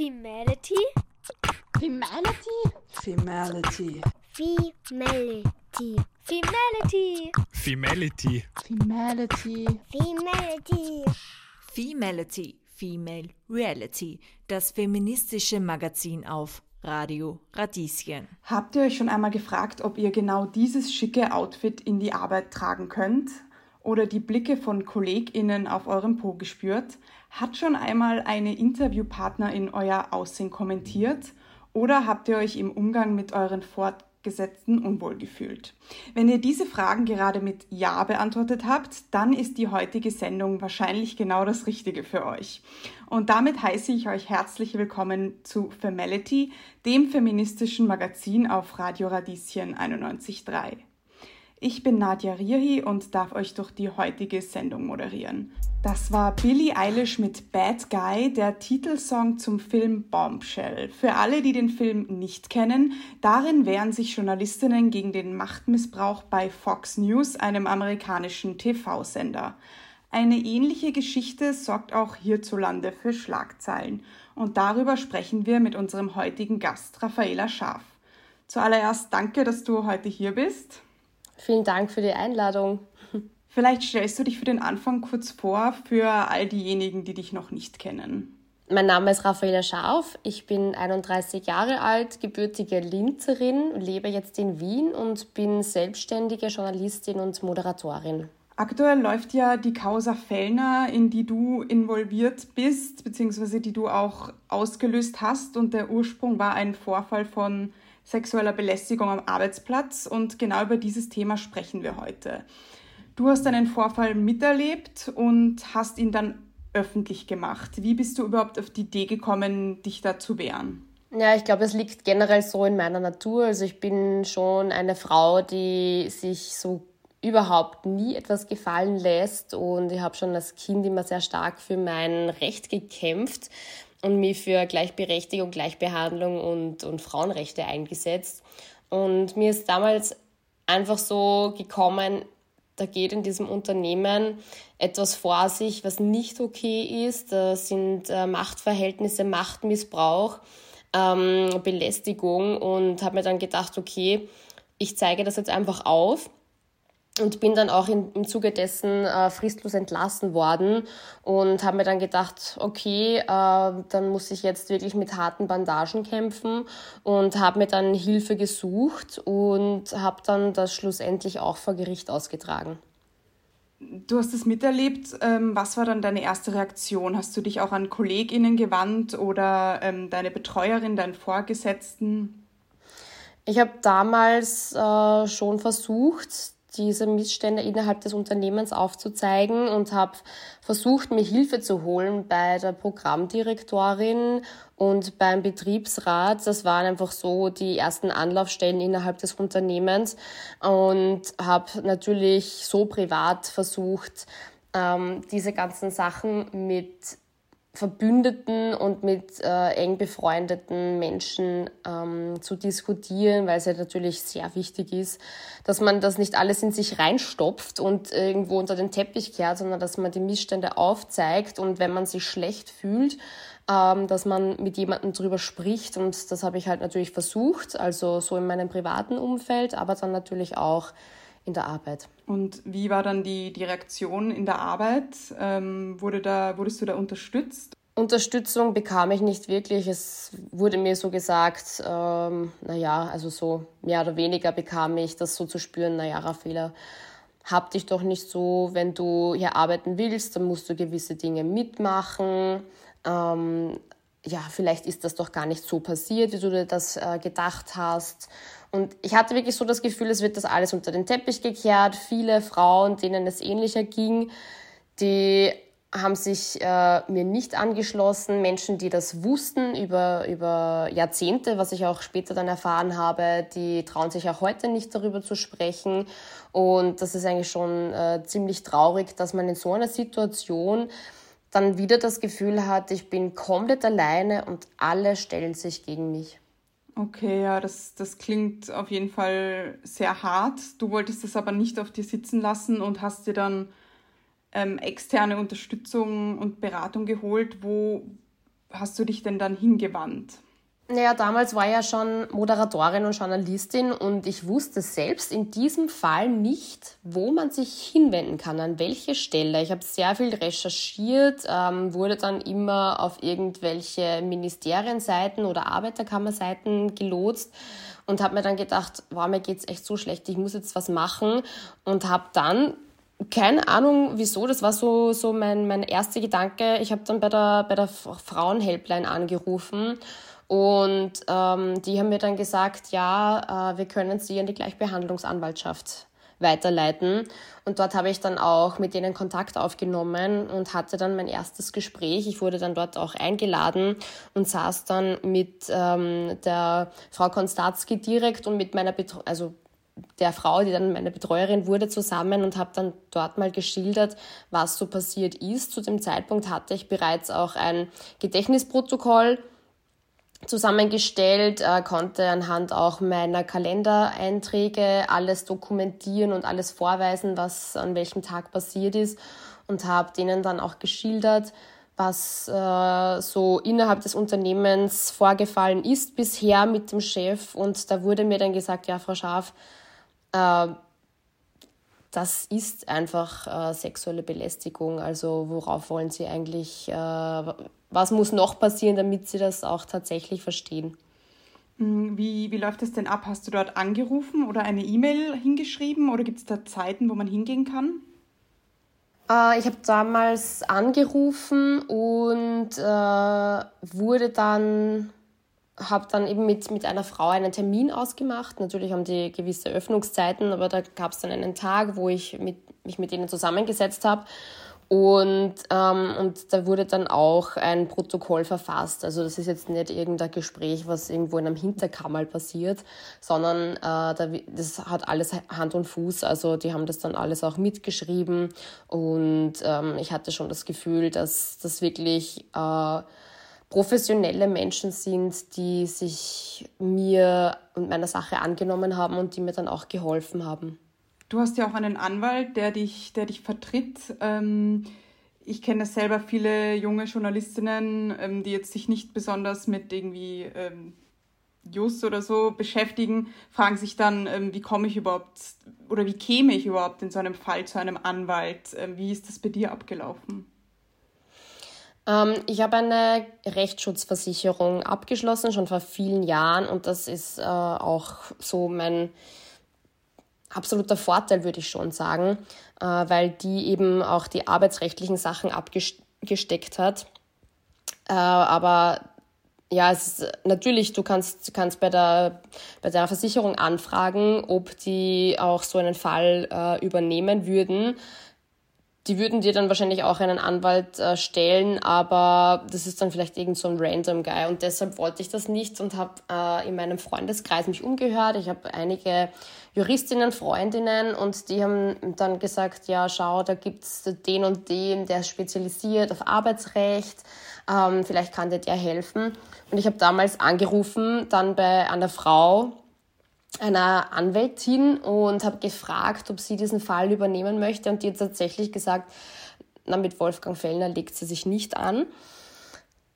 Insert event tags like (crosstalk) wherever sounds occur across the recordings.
Femality? Femality? Femality. Femality. Femality. Femality. Femality. Femality. Femality, Female Reality, das feministische Magazin auf Radio Radieschen. Habt ihr euch schon einmal gefragt, ob ihr genau dieses schicke Outfit in die Arbeit tragen könnt? Oder die Blicke von KollegInnen auf eurem Po gespürt? Hat schon einmal eine Interviewpartnerin euer Aussehen kommentiert? Oder habt ihr euch im Umgang mit euren Fortgesetzten unwohl gefühlt? Wenn ihr diese Fragen gerade mit Ja beantwortet habt, dann ist die heutige Sendung wahrscheinlich genau das Richtige für euch. Und damit heiße ich euch herzlich willkommen zu Femality, dem feministischen Magazin auf Radio Radieschen 91.3. Ich bin Nadja Rierhi und darf euch durch die heutige Sendung moderieren. Das war Billie Eilish mit Bad Guy, der Titelsong zum Film Bombshell. Für alle, die den Film nicht kennen, darin wehren sich Journalistinnen gegen den Machtmissbrauch bei Fox News, einem amerikanischen TV-Sender. Eine ähnliche Geschichte sorgt auch hierzulande für Schlagzeilen. Und darüber sprechen wir mit unserem heutigen Gast, Raffaela Scharf. Zuallererst danke, dass du heute hier bist. Vielen Dank für die Einladung. Vielleicht stellst du dich für den Anfang kurz vor für all diejenigen, die dich noch nicht kennen. Mein Name ist Raffaela Scharf. Ich bin 31 Jahre alt, gebürtige Linzerin, lebe jetzt in Wien und bin selbstständige Journalistin und Moderatorin. Aktuell läuft ja die Causa Fellner, in die du involviert bist, beziehungsweise die du auch ausgelöst hast. Und der Ursprung war ein Vorfall von sexueller Belästigung am Arbeitsplatz. Und genau über dieses Thema sprechen wir heute. Du hast einen Vorfall miterlebt und hast ihn dann öffentlich gemacht. Wie bist du überhaupt auf die Idee gekommen, dich da zu wehren? Ja, ich glaube, es liegt generell so in meiner Natur. Also ich bin schon eine Frau, die sich so überhaupt nie etwas gefallen lässt und ich habe schon als Kind immer sehr stark für mein Recht gekämpft und mich für Gleichberechtigung, Gleichbehandlung und, und Frauenrechte eingesetzt. Und mir ist damals einfach so gekommen, da geht in diesem Unternehmen etwas vor sich, was nicht okay ist. Da sind äh, Machtverhältnisse, Machtmissbrauch, ähm, Belästigung und habe mir dann gedacht, okay, ich zeige das jetzt einfach auf und bin dann auch in, im Zuge dessen äh, fristlos entlassen worden und habe mir dann gedacht, okay, äh, dann muss ich jetzt wirklich mit harten Bandagen kämpfen und habe mir dann Hilfe gesucht und habe dann das schlussendlich auch vor Gericht ausgetragen. Du hast es miterlebt. Ähm, was war dann deine erste Reaktion? Hast du dich auch an KollegInnen gewandt oder ähm, deine Betreuerin, deinen Vorgesetzten? Ich habe damals äh, schon versucht, diese Missstände innerhalb des Unternehmens aufzuzeigen und habe versucht, mir Hilfe zu holen bei der Programmdirektorin und beim Betriebsrat. Das waren einfach so die ersten Anlaufstellen innerhalb des Unternehmens und habe natürlich so privat versucht, ähm, diese ganzen Sachen mit Verbündeten und mit äh, eng befreundeten Menschen ähm, zu diskutieren, weil es ja natürlich sehr wichtig ist, dass man das nicht alles in sich reinstopft und irgendwo unter den Teppich kehrt, sondern dass man die Missstände aufzeigt und wenn man sich schlecht fühlt, ähm, dass man mit jemandem drüber spricht und das habe ich halt natürlich versucht, also so in meinem privaten Umfeld, aber dann natürlich auch in der Arbeit. Und wie war dann die, die Reaktion in der Arbeit? Ähm, wurde da, wurdest du da unterstützt? Unterstützung bekam ich nicht wirklich. Es wurde mir so gesagt, ähm, naja, also so mehr oder weniger bekam ich das so zu spüren, naja, Raffaela, hab dich doch nicht so, wenn du hier arbeiten willst, dann musst du gewisse Dinge mitmachen. Ähm, ja, vielleicht ist das doch gar nicht so passiert, wie du dir das äh, gedacht hast. Und ich hatte wirklich so das Gefühl, es wird das alles unter den Teppich gekehrt. Viele Frauen, denen es ähnlicher ging, die haben sich äh, mir nicht angeschlossen. Menschen, die das wussten über, über Jahrzehnte, was ich auch später dann erfahren habe, die trauen sich auch heute nicht darüber zu sprechen. Und das ist eigentlich schon äh, ziemlich traurig, dass man in so einer Situation dann wieder das Gefühl hat, ich bin komplett alleine und alle stellen sich gegen mich. Okay, ja, das, das klingt auf jeden Fall sehr hart. Du wolltest es aber nicht auf dir sitzen lassen und hast dir dann ähm, externe Unterstützung und Beratung geholt. Wo, hast du dich denn dann hingewandt? Naja, damals war ich ja schon Moderatorin und Journalistin und ich wusste selbst in diesem Fall nicht, wo man sich hinwenden kann, an welche Stelle. Ich habe sehr viel recherchiert, ähm, wurde dann immer auf irgendwelche Ministerienseiten oder Arbeiterkammerseiten gelotst und habe mir dann gedacht, wow, mir geht's echt so schlecht, ich muss jetzt was machen und habe dann keine Ahnung wieso, das war so, so mein, mein erster Gedanke. Ich habe dann bei der, bei der Frauenhelpline angerufen und ähm, die haben mir dann gesagt, ja, äh, wir können sie an die Gleichbehandlungsanwaltschaft weiterleiten. Und dort habe ich dann auch mit denen Kontakt aufgenommen und hatte dann mein erstes Gespräch. Ich wurde dann dort auch eingeladen und saß dann mit ähm, der Frau Konstanzki direkt und mit meiner Betreu also der Frau, die dann meine Betreuerin wurde, zusammen und habe dann dort mal geschildert, was so passiert ist. Zu dem Zeitpunkt hatte ich bereits auch ein Gedächtnisprotokoll zusammengestellt, äh, konnte anhand auch meiner Kalendereinträge alles dokumentieren und alles vorweisen, was an welchem Tag passiert ist und habe denen dann auch geschildert, was äh, so innerhalb des Unternehmens vorgefallen ist bisher mit dem Chef. Und da wurde mir dann gesagt, ja, Frau Schaf, äh, das ist einfach äh, sexuelle Belästigung. Also worauf wollen Sie eigentlich, äh, was muss noch passieren, damit Sie das auch tatsächlich verstehen? Hm, wie, wie läuft das denn ab? Hast du dort angerufen oder eine E-Mail hingeschrieben oder gibt es da Zeiten, wo man hingehen kann? Äh, ich habe damals angerufen und äh, wurde dann habe dann eben mit, mit einer Frau einen Termin ausgemacht. Natürlich haben die gewisse Öffnungszeiten, aber da gab es dann einen Tag, wo ich mit, mich mit ihnen zusammengesetzt habe. Und, ähm, und da wurde dann auch ein Protokoll verfasst. Also das ist jetzt nicht irgendein Gespräch, was irgendwo in einem Hinterkammer passiert, sondern äh, da, das hat alles Hand und Fuß. Also die haben das dann alles auch mitgeschrieben. Und ähm, ich hatte schon das Gefühl, dass das wirklich... Äh, professionelle Menschen sind, die sich mir und meiner Sache angenommen haben und die mir dann auch geholfen haben. Du hast ja auch einen Anwalt, der dich, der dich vertritt. Ähm, ich kenne selber viele junge Journalistinnen, ähm, die jetzt sich nicht besonders mit irgendwie ähm, Just oder so beschäftigen, fragen sich dann, wie komme ich überhaupt oder wie käme ich überhaupt in so einem Fall zu einem Anwalt? wie ist das bei dir abgelaufen? Ähm, ich habe eine Rechtsschutzversicherung abgeschlossen, schon vor vielen Jahren. Und das ist äh, auch so mein absoluter Vorteil, würde ich schon sagen, äh, weil die eben auch die arbeitsrechtlichen Sachen abgesteckt hat. Äh, aber ja, es ist, natürlich, du kannst, kannst bei, der, bei der Versicherung anfragen, ob die auch so einen Fall äh, übernehmen würden die würden dir dann wahrscheinlich auch einen Anwalt äh, stellen, aber das ist dann vielleicht irgend so ein random Guy und deshalb wollte ich das nicht und habe äh, in meinem Freundeskreis mich umgehört. Ich habe einige Juristinnen, Freundinnen und die haben dann gesagt, ja schau, da gibt's den und den, der ist spezialisiert auf Arbeitsrecht, ähm, vielleicht kann dir der helfen. Und ich habe damals angerufen, dann bei einer Frau, einer Anwältin und habe gefragt, ob sie diesen Fall übernehmen möchte. Und die hat tatsächlich gesagt, na, mit Wolfgang Fellner legt sie sich nicht an.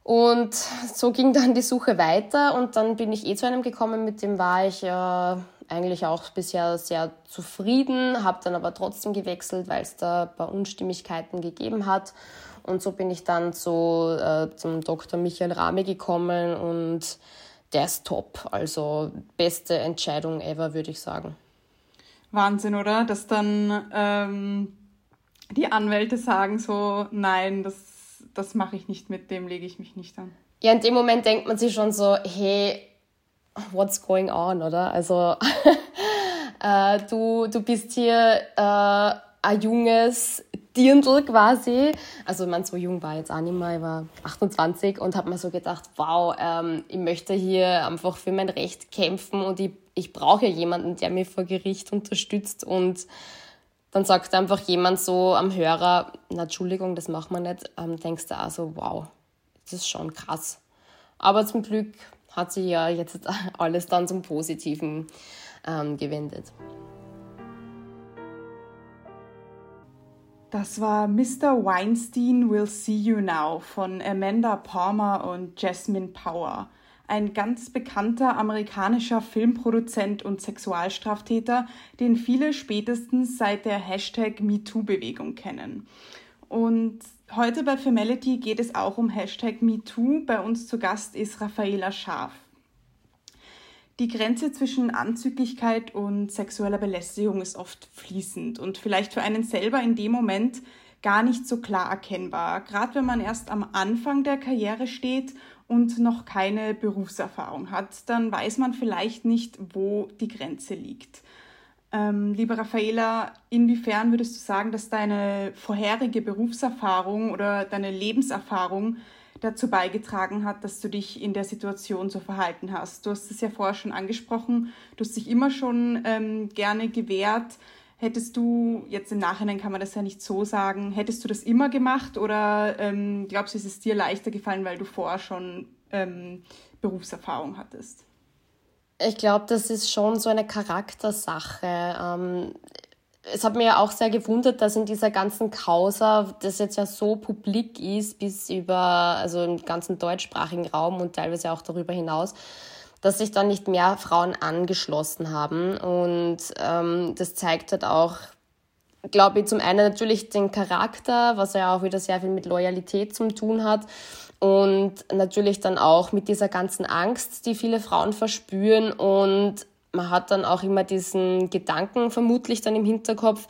Und so ging dann die Suche weiter und dann bin ich eh zu einem gekommen, mit dem war ich äh, eigentlich auch bisher sehr zufrieden, habe dann aber trotzdem gewechselt, weil es da ein paar Unstimmigkeiten gegeben hat. Und so bin ich dann zu, äh, zum Dr. Michael Rame gekommen und der ist top. Also beste Entscheidung ever, würde ich sagen. Wahnsinn, oder? Dass dann ähm, die Anwälte sagen so, nein, das, das mache ich nicht mit, dem lege ich mich nicht an. Ja, in dem Moment denkt man sich schon so, hey, what's going on, oder? Also (laughs) äh, du, du bist hier äh, ein junges Dirndl quasi. Also man so jung war jetzt auch nicht mehr, ich war 28 und habe mir so gedacht, wow, ähm, ich möchte hier einfach für mein Recht kämpfen und ich, ich brauche jemanden, der mich vor Gericht unterstützt und dann sagt einfach jemand so am Hörer, na Entschuldigung, das machen wir nicht, ähm, denkst du auch so, wow, das ist schon krass. Aber zum Glück hat sich ja jetzt (laughs) alles dann zum Positiven ähm, gewendet. Das war Mr. Weinstein Will See You Now von Amanda Palmer und Jasmine Power. Ein ganz bekannter amerikanischer Filmproduzent und Sexualstraftäter, den viele spätestens seit der Hashtag MeToo-Bewegung kennen. Und heute bei Femality geht es auch um Hashtag MeToo. Bei uns zu Gast ist Raffaela Scharf. Die Grenze zwischen Anzüglichkeit und sexueller Belästigung ist oft fließend und vielleicht für einen selber in dem Moment gar nicht so klar erkennbar, gerade wenn man erst am Anfang der Karriere steht und noch keine Berufserfahrung hat, dann weiß man vielleicht nicht, wo die Grenze liegt. Ähm, liebe Raffaela, inwiefern würdest du sagen, dass deine vorherige Berufserfahrung oder deine Lebenserfahrung dazu beigetragen hat, dass du dich in der Situation so verhalten hast. Du hast es ja vorher schon angesprochen, du hast dich immer schon ähm, gerne gewehrt. Hättest du, jetzt im Nachhinein kann man das ja nicht so sagen, hättest du das immer gemacht oder ähm, glaubst du, ist es dir leichter gefallen, weil du vorher schon ähm, Berufserfahrung hattest? Ich glaube, das ist schon so eine Charaktersache. Es hat mir ja auch sehr gewundert, dass in dieser ganzen Causa, das jetzt ja so publik ist, bis über, also im ganzen deutschsprachigen Raum und teilweise auch darüber hinaus, dass sich dann nicht mehr Frauen angeschlossen haben. Und ähm, das zeigt halt auch, glaube ich, zum einen natürlich den Charakter, was ja auch wieder sehr viel mit Loyalität zu tun hat. Und natürlich dann auch mit dieser ganzen Angst, die viele Frauen verspüren und man hat dann auch immer diesen Gedanken vermutlich dann im Hinterkopf,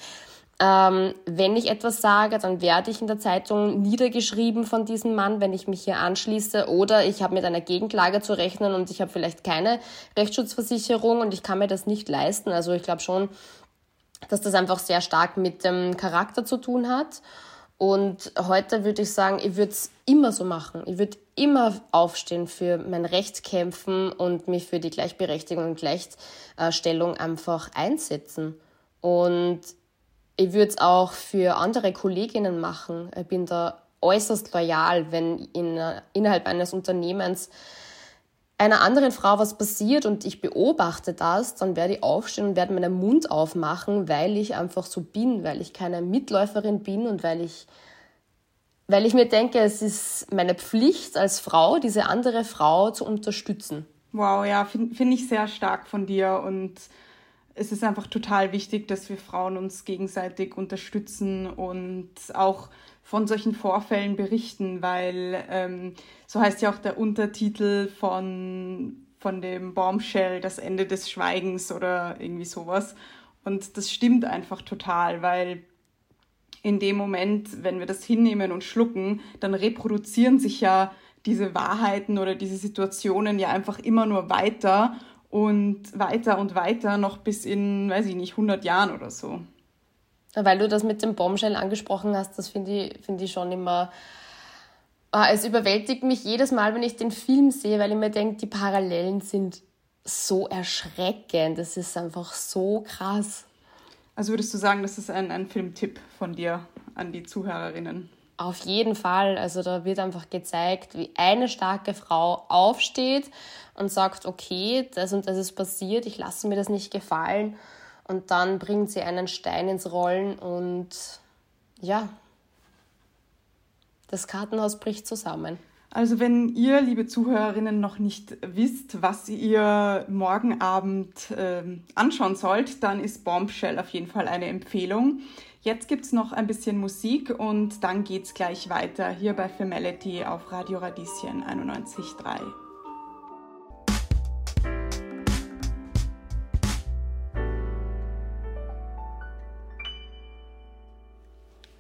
ähm, wenn ich etwas sage, dann werde ich in der Zeitung niedergeschrieben von diesem Mann, wenn ich mich hier anschließe. Oder ich habe mit einer Gegenklage zu rechnen und ich habe vielleicht keine Rechtsschutzversicherung und ich kann mir das nicht leisten. Also ich glaube schon, dass das einfach sehr stark mit dem Charakter zu tun hat. Und heute würde ich sagen, ich würde es immer so machen. Ich würde immer aufstehen für mein Recht kämpfen und mich für die Gleichberechtigung und Gleichstellung einfach einsetzen. Und ich würde es auch für andere Kolleginnen machen. Ich bin da äußerst loyal, wenn in, innerhalb eines Unternehmens einer anderen Frau was passiert und ich beobachte das, dann werde ich aufstehen und werde meinen Mund aufmachen, weil ich einfach so bin, weil ich keine Mitläuferin bin und weil ich, weil ich mir denke, es ist meine Pflicht als Frau, diese andere Frau zu unterstützen. Wow, ja, finde find ich sehr stark von dir und es ist einfach total wichtig, dass wir Frauen uns gegenseitig unterstützen und auch von solchen Vorfällen berichten, weil ähm, so heißt ja auch der Untertitel von, von dem Bombshell, das Ende des Schweigens oder irgendwie sowas. Und das stimmt einfach total, weil in dem Moment, wenn wir das hinnehmen und schlucken, dann reproduzieren sich ja diese Wahrheiten oder diese Situationen ja einfach immer nur weiter und weiter und weiter noch bis in, weiß ich nicht, 100 Jahren oder so. Weil du das mit dem Bombshell angesprochen hast, das finde ich, find ich schon immer. Ah, es überwältigt mich jedes Mal, wenn ich den Film sehe, weil ich mir denke, die Parallelen sind so erschreckend. Das ist einfach so krass. Also würdest du sagen, das ist ein, ein Filmtipp von dir an die Zuhörerinnen? Auf jeden Fall. Also da wird einfach gezeigt, wie eine starke Frau aufsteht und sagt, okay, das und das ist passiert, ich lasse mir das nicht gefallen und dann bringt sie einen Stein ins Rollen und ja, das Kartenhaus bricht zusammen. Also wenn ihr, liebe Zuhörerinnen, noch nicht wisst, was ihr morgen Abend äh, anschauen sollt, dann ist Bombshell auf jeden Fall eine Empfehlung. Jetzt gibt es noch ein bisschen Musik und dann geht es gleich weiter hier bei Femality auf Radio Radieschen 91.3.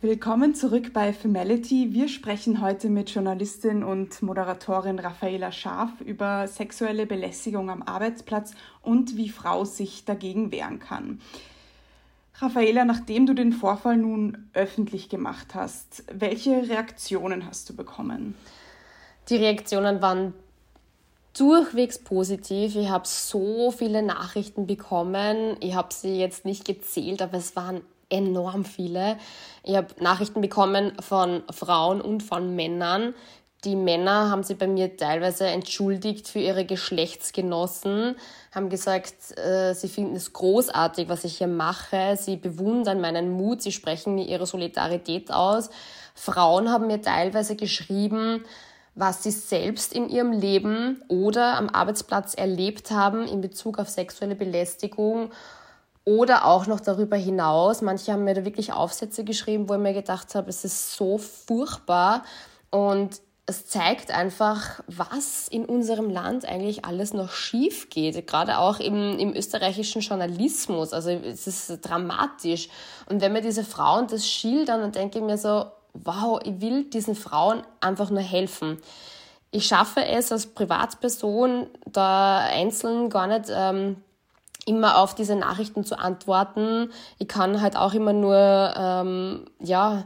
Willkommen zurück bei Femality. Wir sprechen heute mit Journalistin und Moderatorin Raffaela Scharf über sexuelle Belästigung am Arbeitsplatz und wie Frau sich dagegen wehren kann. Raffaela, nachdem du den Vorfall nun öffentlich gemacht hast, welche Reaktionen hast du bekommen? Die Reaktionen waren durchwegs positiv. Ich habe so viele Nachrichten bekommen. Ich habe sie jetzt nicht gezählt, aber es waren enorm viele. Ich habe Nachrichten bekommen von Frauen und von Männern, die Männer haben sich bei mir teilweise entschuldigt für ihre Geschlechtsgenossen, haben gesagt, äh, sie finden es großartig, was ich hier mache, sie bewundern meinen Mut, sie sprechen mir ihre Solidarität aus. Frauen haben mir teilweise geschrieben, was sie selbst in ihrem Leben oder am Arbeitsplatz erlebt haben in Bezug auf sexuelle Belästigung oder auch noch darüber hinaus. Manche haben mir da wirklich Aufsätze geschrieben, wo ich mir gedacht habe, es ist so furchtbar und es zeigt einfach, was in unserem Land eigentlich alles noch schief geht, gerade auch im, im österreichischen Journalismus. Also es ist dramatisch. Und wenn mir diese Frauen das schildern, dann denke ich mir so, wow, ich will diesen Frauen einfach nur helfen. Ich schaffe es als Privatperson, da einzeln gar nicht ähm, immer auf diese Nachrichten zu antworten. Ich kann halt auch immer nur, ähm, ja,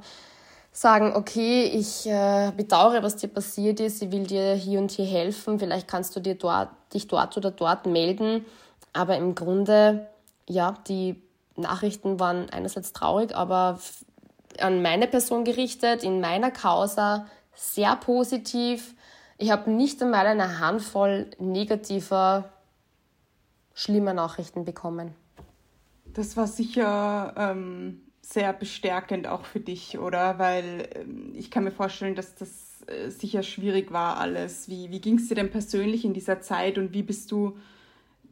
sagen, okay, ich äh, bedauere, was dir passiert ist, ich will dir hier und hier helfen, vielleicht kannst du dir dort, dich dort oder dort melden. Aber im Grunde, ja, die Nachrichten waren einerseits traurig, aber an meine Person gerichtet, in meiner Causa, sehr positiv. Ich habe nicht einmal eine Handvoll negativer, schlimmer Nachrichten bekommen. Das war sicher ähm, sehr bestärkend auch für dich, oder? Weil ähm, ich kann mir vorstellen, dass das äh, sicher schwierig war alles. Wie, wie ging es dir denn persönlich in dieser Zeit und wie bist du,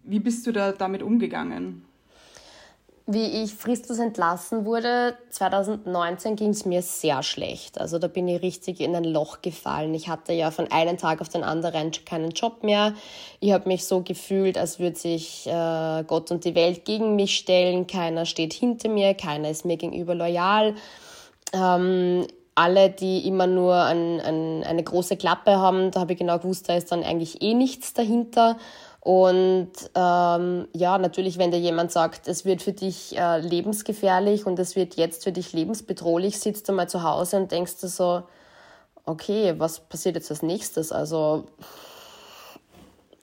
wie bist du da damit umgegangen? Wie ich fristlos entlassen wurde, 2019 ging es mir sehr schlecht. Also da bin ich richtig in ein Loch gefallen. Ich hatte ja von einem Tag auf den anderen keinen Job mehr. Ich habe mich so gefühlt, als würde sich äh, Gott und die Welt gegen mich stellen. Keiner steht hinter mir, keiner ist mir gegenüber loyal. Ähm, alle, die immer nur ein, ein, eine große Klappe haben, da habe ich genau gewusst, da ist dann eigentlich eh nichts dahinter. Und ähm, ja, natürlich, wenn dir jemand sagt, es wird für dich äh, lebensgefährlich und es wird jetzt für dich lebensbedrohlich, sitzt du mal zu Hause und denkst du so, okay, was passiert jetzt als nächstes? Also,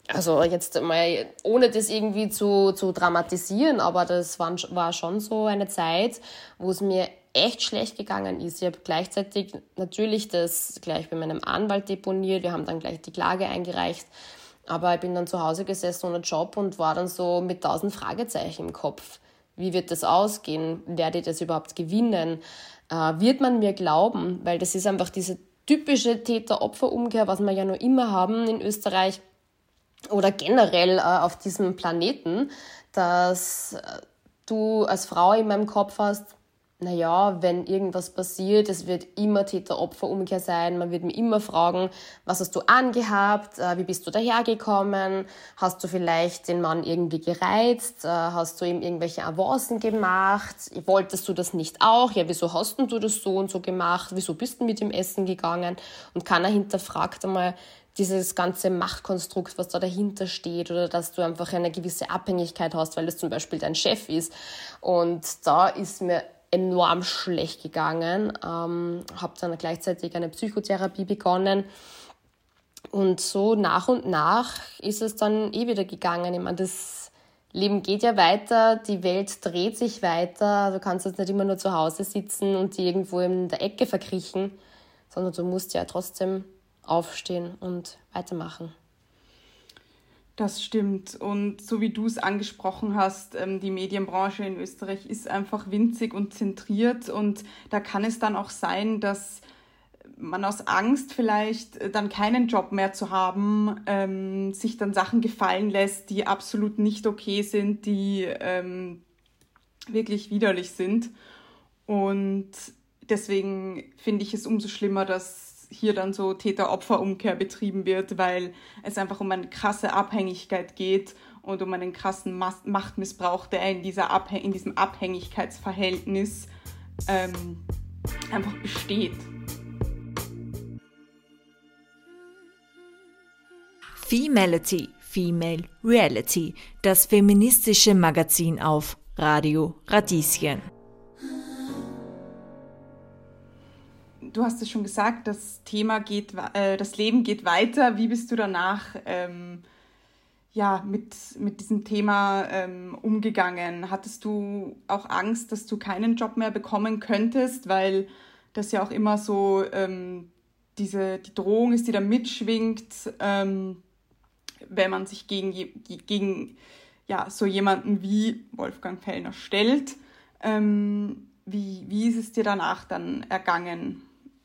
also jetzt mal, ohne das irgendwie zu, zu dramatisieren, aber das war, war schon so eine Zeit, wo es mir echt schlecht gegangen ist. Ich habe gleichzeitig natürlich das gleich bei meinem Anwalt deponiert, wir haben dann gleich die Klage eingereicht. Aber ich bin dann zu Hause gesessen ohne Job und war dann so mit tausend Fragezeichen im Kopf. Wie wird das ausgehen? Werde ich das überhaupt gewinnen? Äh, wird man mir glauben? Weil das ist einfach diese typische Täter-Opfer-Umkehr, was wir ja noch immer haben in Österreich oder generell äh, auf diesem Planeten, dass äh, du als Frau in meinem Kopf hast, naja, wenn irgendwas passiert, es wird immer Täter-Opfer-Umkehr sein. Man wird mir immer fragen, was hast du angehabt? Äh, wie bist du dahergekommen? Hast du vielleicht den Mann irgendwie gereizt? Äh, hast du ihm irgendwelche Avancen gemacht? Wolltest du das nicht auch? Ja, wieso hast du das so und so gemacht? Wieso bist du mit ihm essen gegangen? Und keiner hinterfragt einmal, dieses ganze Machtkonstrukt, was da dahinter steht, oder dass du einfach eine gewisse Abhängigkeit hast, weil das zum Beispiel dein Chef ist. Und da ist mir enorm schlecht gegangen. Ähm, habe dann gleichzeitig eine Psychotherapie begonnen. Und so nach und nach ist es dann eh wieder gegangen. Ich meine, das Leben geht ja weiter, die Welt dreht sich weiter. Du kannst jetzt nicht immer nur zu Hause sitzen und die irgendwo in der Ecke verkriechen, sondern du musst ja trotzdem aufstehen und weitermachen. Das stimmt. Und so wie du es angesprochen hast, ähm, die Medienbranche in Österreich ist einfach winzig und zentriert. Und da kann es dann auch sein, dass man aus Angst vielleicht äh, dann keinen Job mehr zu haben, ähm, sich dann Sachen gefallen lässt, die absolut nicht okay sind, die ähm, wirklich widerlich sind. Und deswegen finde ich es umso schlimmer, dass hier dann so Täter-Opfer-Umkehr betrieben wird, weil es einfach um eine krasse Abhängigkeit geht und um einen krassen Machtmissbrauch, der in, dieser Abhäng in diesem Abhängigkeitsverhältnis ähm, einfach besteht. Femality, Female Reality, das feministische Magazin auf Radio Radieschen. Du hast es schon gesagt, das Thema geht, äh, das Leben geht weiter. Wie bist du danach ähm, ja, mit, mit diesem Thema ähm, umgegangen? Hattest du auch Angst, dass du keinen Job mehr bekommen könntest, weil das ja auch immer so ähm, diese, die Drohung ist, die da mitschwingt, ähm, wenn man sich gegen, gegen ja, so jemanden wie Wolfgang Fellner stellt. Ähm, wie, wie ist es dir danach dann ergangen,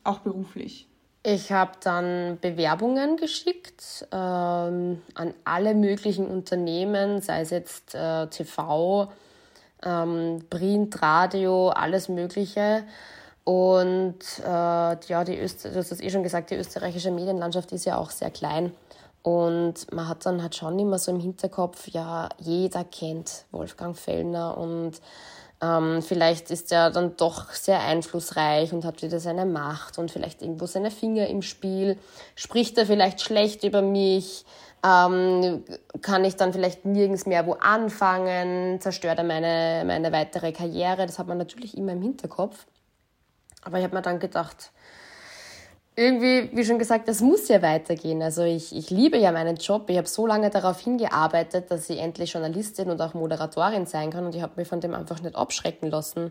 auch beruflich? Ich habe dann Bewerbungen geschickt ähm, an alle möglichen Unternehmen, sei es jetzt äh, TV, ähm, Print, Radio, alles Mögliche. Und äh, ja, die Öst du hast es eh schon gesagt, die österreichische Medienlandschaft ist ja auch sehr klein. Und man hat dann halt schon immer so im Hinterkopf, ja, jeder kennt Wolfgang Fellner und ähm, vielleicht ist er dann doch sehr einflussreich und hat wieder seine Macht und vielleicht irgendwo seine Finger im Spiel. Spricht er vielleicht schlecht über mich? Ähm, kann ich dann vielleicht nirgends mehr wo anfangen? Zerstört er meine, meine weitere Karriere? Das hat man natürlich immer im Hinterkopf. Aber ich habe mir dann gedacht, irgendwie, wie schon gesagt, es muss ja weitergehen. Also ich, ich liebe ja meinen Job. Ich habe so lange darauf hingearbeitet, dass ich endlich Journalistin und auch Moderatorin sein kann und ich habe mich von dem einfach nicht abschrecken lassen.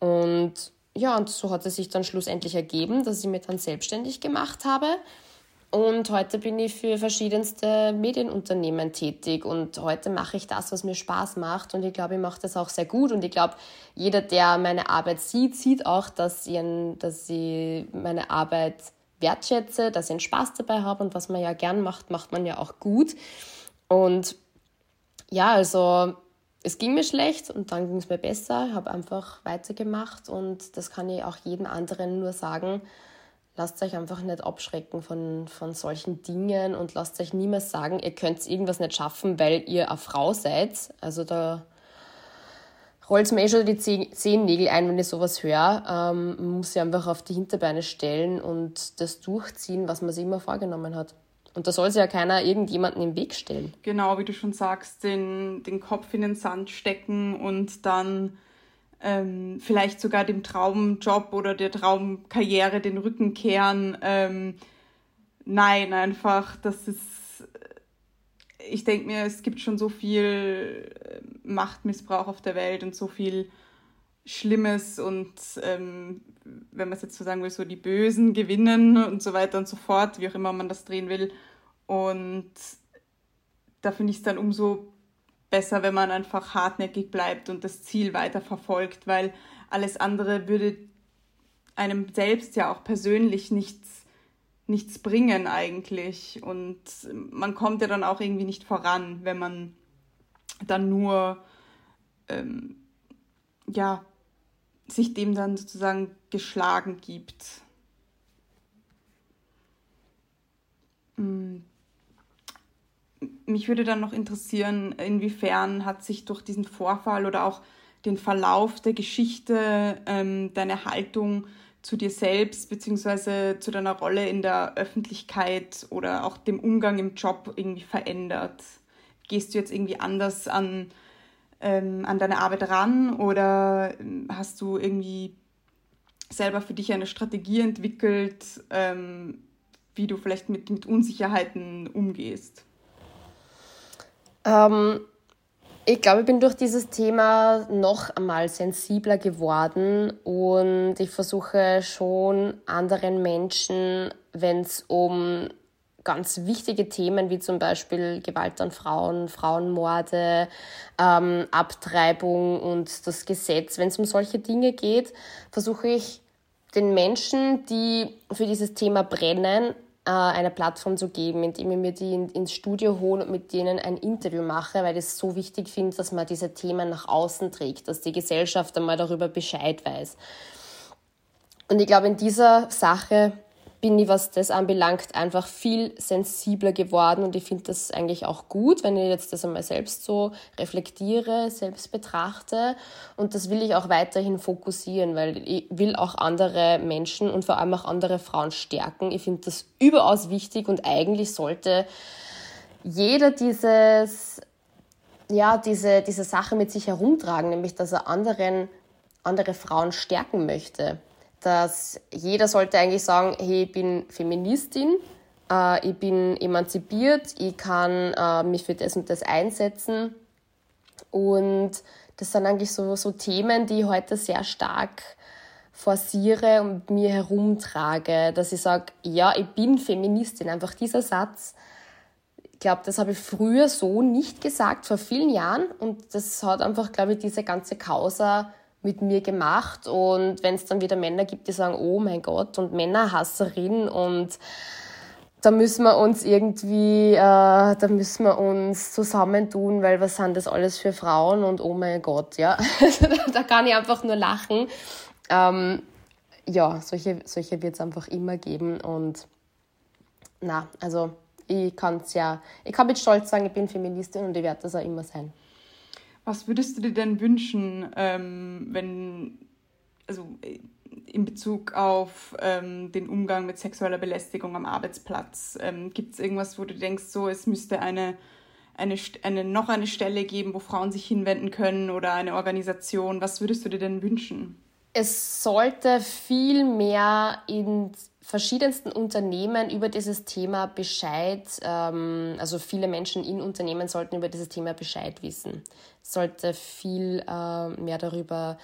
Und ja, und so hat es sich dann schlussendlich ergeben, dass ich mich dann selbstständig gemacht habe. Und heute bin ich für verschiedenste Medienunternehmen tätig und heute mache ich das, was mir Spaß macht und ich glaube, ich mache das auch sehr gut und ich glaube, jeder, der meine Arbeit sieht, sieht auch, dass ich, dass ich meine Arbeit wertschätze, dass ich einen Spaß dabei habe und was man ja gern macht, macht man ja auch gut. Und ja, also es ging mir schlecht und dann ging es mir besser, habe einfach weitergemacht und das kann ich auch jedem anderen nur sagen. Lasst euch einfach nicht abschrecken von, von solchen Dingen und lasst euch niemals sagen, ihr könnt irgendwas nicht schaffen, weil ihr eine Frau seid. Also da rollt mir eh schon die Zehennägel ein, wenn ich sowas höre. Ähm, man muss sich einfach auf die Hinterbeine stellen und das durchziehen, was man sich immer vorgenommen hat. Und da soll sich ja keiner irgendjemanden im Weg stellen. Genau, wie du schon sagst, den, den Kopf in den Sand stecken und dann ähm, vielleicht sogar dem Traumjob oder der Traumkarriere den Rücken kehren. Ähm, nein, einfach, das ist ich denke mir, es gibt schon so viel äh, Machtmissbrauch auf der Welt und so viel Schlimmes und ähm, wenn man es jetzt so sagen will, so die Bösen gewinnen und so weiter und so fort, wie auch immer man das drehen will. Und da finde ich es dann umso besser, wenn man einfach hartnäckig bleibt und das Ziel weiter verfolgt, weil alles andere würde einem selbst ja auch persönlich nichts nichts bringen eigentlich. Und man kommt ja dann auch irgendwie nicht voran, wenn man dann nur ähm, ja, sich dem dann sozusagen geschlagen gibt. Mm. Mich würde dann noch interessieren, inwiefern hat sich durch diesen Vorfall oder auch den Verlauf der Geschichte ähm, deine Haltung zu dir selbst beziehungsweise zu deiner Rolle in der Öffentlichkeit oder auch dem Umgang im Job irgendwie verändert? Gehst du jetzt irgendwie anders an, ähm, an deine Arbeit ran oder ähm, hast du irgendwie selber für dich eine Strategie entwickelt, ähm, wie du vielleicht mit, mit Unsicherheiten umgehst? Ähm, ich glaube, ich bin durch dieses Thema noch einmal sensibler geworden und ich versuche schon anderen Menschen, wenn es um ganz wichtige Themen wie zum Beispiel Gewalt an Frauen, Frauenmorde, ähm, Abtreibung und das Gesetz, wenn es um solche Dinge geht, versuche ich den Menschen, die für dieses Thema brennen, eine Plattform zu geben, indem ich mir die in, ins Studio hole und mit denen ein Interview mache, weil ich es so wichtig finde, dass man diese Themen nach außen trägt, dass die Gesellschaft einmal darüber Bescheid weiß. Und ich glaube, in dieser Sache bin ich, was das anbelangt, einfach viel sensibler geworden und ich finde das eigentlich auch gut, wenn ich jetzt das einmal selbst so reflektiere, selbst betrachte und das will ich auch weiterhin fokussieren, weil ich will auch andere Menschen und vor allem auch andere Frauen stärken. Ich finde das überaus wichtig und eigentlich sollte jeder dieses ja, diese, diese Sache mit sich herumtragen, nämlich dass er anderen, andere Frauen stärken möchte dass jeder sollte eigentlich sagen, hey, ich bin Feministin, äh, ich bin emanzipiert, ich kann äh, mich für das und das einsetzen. Und das sind eigentlich so, so Themen, die heute sehr stark forciere und mir herumtrage, dass ich sage, ja, ich bin Feministin. Einfach dieser Satz, ich glaube, das habe ich früher so nicht gesagt, vor vielen Jahren. Und das hat einfach, glaube ich, diese ganze Causa mit mir gemacht. Und wenn es dann wieder Männer gibt, die sagen, oh mein Gott, und Männerhasserin und da müssen wir uns irgendwie, äh, da müssen wir uns zusammentun, weil was sind das alles für Frauen und oh mein Gott, ja. (laughs) da kann ich einfach nur lachen. Ähm, ja, solche, solche wird es einfach immer geben und na, also ich kann es ja, ich kann mit Stolz sagen, ich bin Feministin und ich werde das auch immer sein. Was würdest du dir denn wünschen, ähm, wenn, also in Bezug auf ähm, den Umgang mit sexueller Belästigung am Arbeitsplatz? Ähm, Gibt es irgendwas, wo du denkst, so es müsste eine, eine, eine, noch eine Stelle geben, wo Frauen sich hinwenden können oder eine Organisation? Was würdest du dir denn wünschen? Es sollte viel mehr in verschiedensten Unternehmen über dieses Thema Bescheid, ähm, also viele Menschen in Unternehmen sollten über dieses Thema Bescheid wissen. Es sollte viel äh, mehr darüber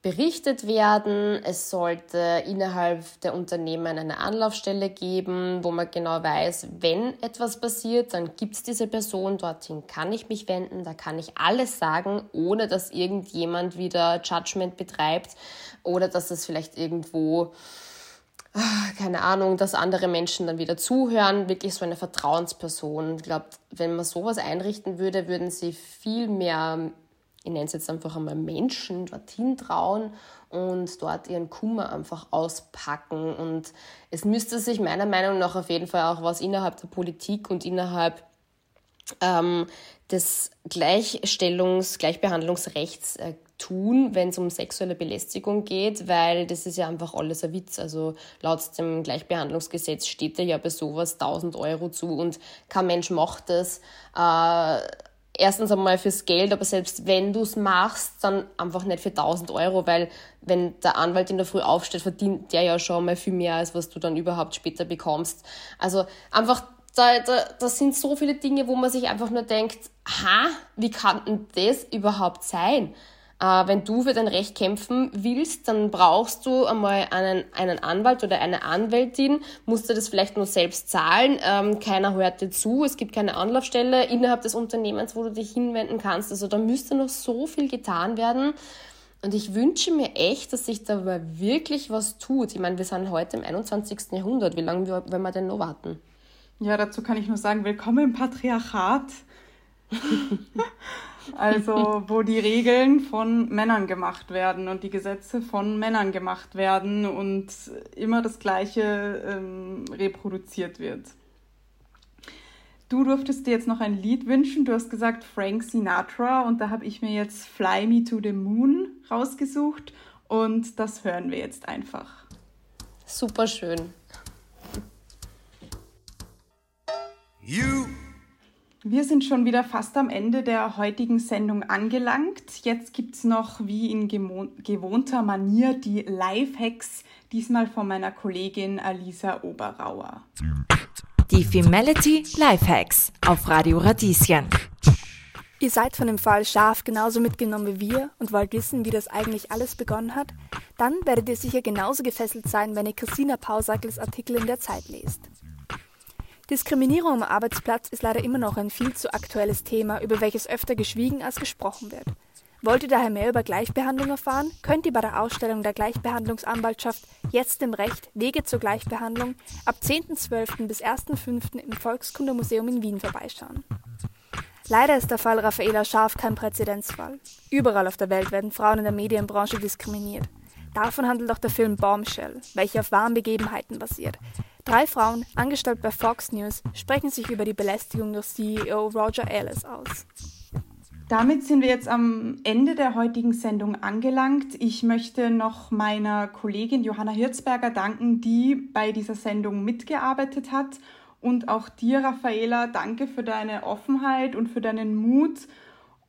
berichtet werden. Es sollte innerhalb der Unternehmen eine Anlaufstelle geben, wo man genau weiß, wenn etwas passiert, dann gibt es diese Person, dorthin kann ich mich wenden, da kann ich alles sagen, ohne dass irgendjemand wieder Judgment betreibt oder dass es vielleicht irgendwo keine Ahnung, dass andere Menschen dann wieder zuhören, wirklich so eine Vertrauensperson. Ich glaube, wenn man sowas einrichten würde, würden sie viel mehr ich nenne es jetzt einfach einmal Menschen dorthin trauen und dort ihren Kummer einfach auspacken. Und es müsste sich meiner Meinung nach auf jeden Fall auch was innerhalb der Politik und innerhalb ähm, des Gleichstellungs-, Gleichbehandlungsrechts äh, tun, wenn es um sexuelle Belästigung geht, weil das ist ja einfach alles ein Witz. Also laut dem Gleichbehandlungsgesetz steht ja bei sowas 1000 Euro zu und kein Mensch macht das. Äh, erstens einmal fürs Geld, aber selbst wenn du es machst, dann einfach nicht für 1000 Euro, weil wenn der Anwalt in der Früh aufsteht, verdient der ja schon mal viel mehr, als was du dann überhaupt später bekommst. Also einfach, da, da, da sind so viele Dinge, wo man sich einfach nur denkt, ha, wie kann denn das überhaupt sein? Äh, wenn du für dein Recht kämpfen willst, dann brauchst du einmal einen, einen Anwalt oder eine Anwältin, musst du das vielleicht nur selbst zahlen, ähm, keiner hört dir zu, es gibt keine Anlaufstelle innerhalb des Unternehmens, wo du dich hinwenden kannst. Also da müsste noch so viel getan werden. Und ich wünsche mir echt, dass sich da wirklich was tut. Ich meine, wir sind heute im 21. Jahrhundert. Wie lange wollen wir denn noch warten? Ja, dazu kann ich nur sagen, willkommen im Patriarchat. (laughs) Also wo die Regeln von Männern gemacht werden und die Gesetze von Männern gemacht werden und immer das Gleiche ähm, reproduziert wird. Du durftest dir jetzt noch ein Lied wünschen. Du hast gesagt Frank Sinatra und da habe ich mir jetzt Fly Me to the Moon rausgesucht und das hören wir jetzt einfach. Super schön. You wir sind schon wieder fast am Ende der heutigen Sendung angelangt. Jetzt gibt es noch wie in gewohnter Manier die Live-Hacks, diesmal von meiner Kollegin Alisa Oberauer. Die Femality Live-Hacks auf Radio Radieschen. Ihr seid von dem Fall Schaf genauso mitgenommen wie wir und wollt wissen, wie das eigentlich alles begonnen hat? Dann werdet ihr sicher genauso gefesselt sein, wenn ihr Christina Pausackels Artikel in der Zeit lest. Diskriminierung am Arbeitsplatz ist leider immer noch ein viel zu aktuelles Thema, über welches öfter geschwiegen als gesprochen wird. Wollt ihr daher mehr über Gleichbehandlung erfahren, könnt ihr bei der Ausstellung der Gleichbehandlungsanwaltschaft Jetzt im Recht Wege zur Gleichbehandlung ab 10.12. bis 1.5. im Volkskundemuseum in Wien vorbeischauen. Leider ist der Fall Raffaela Scharf kein Präzedenzfall. Überall auf der Welt werden Frauen in der Medienbranche diskriminiert. Davon handelt auch der Film Bombshell, welcher auf wahren Begebenheiten basiert. Drei Frauen, angestellt bei Fox News, sprechen sich über die Belästigung durch CEO Roger Ailes aus. Damit sind wir jetzt am Ende der heutigen Sendung angelangt. Ich möchte noch meiner Kollegin Johanna Hirzberger danken, die bei dieser Sendung mitgearbeitet hat. Und auch dir, Raffaela, danke für deine Offenheit und für deinen Mut.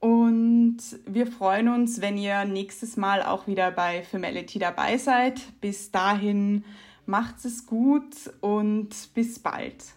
Und wir freuen uns, wenn ihr nächstes Mal auch wieder bei Femality dabei seid. Bis dahin Macht's es gut und bis bald.